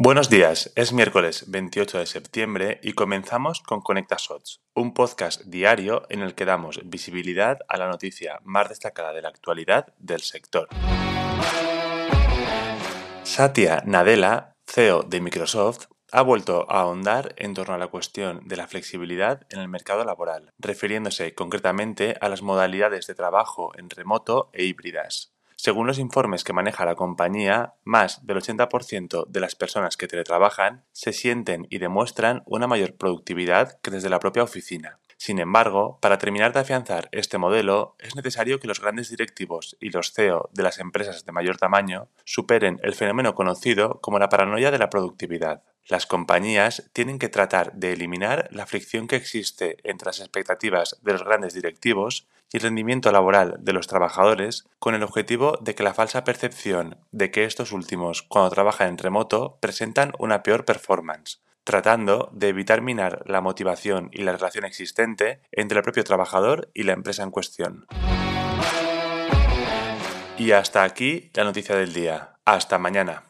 Buenos días, es miércoles 28 de septiembre y comenzamos con Conecta Shots, un podcast diario en el que damos visibilidad a la noticia más destacada de la actualidad del sector. Satya Nadella, CEO de Microsoft, ha vuelto a ahondar en torno a la cuestión de la flexibilidad en el mercado laboral, refiriéndose concretamente a las modalidades de trabajo en remoto e híbridas. Según los informes que maneja la compañía, más del 80% de las personas que teletrabajan se sienten y demuestran una mayor productividad que desde la propia oficina. Sin embargo, para terminar de afianzar este modelo, es necesario que los grandes directivos y los CEO de las empresas de mayor tamaño superen el fenómeno conocido como la paranoia de la productividad. Las compañías tienen que tratar de eliminar la fricción que existe entre las expectativas de los grandes directivos y el rendimiento laboral de los trabajadores con el objetivo de que la falsa percepción de que estos últimos cuando trabajan en remoto presentan una peor performance, tratando de evitar minar la motivación y la relación existente entre el propio trabajador y la empresa en cuestión. Y hasta aquí la noticia del día. Hasta mañana.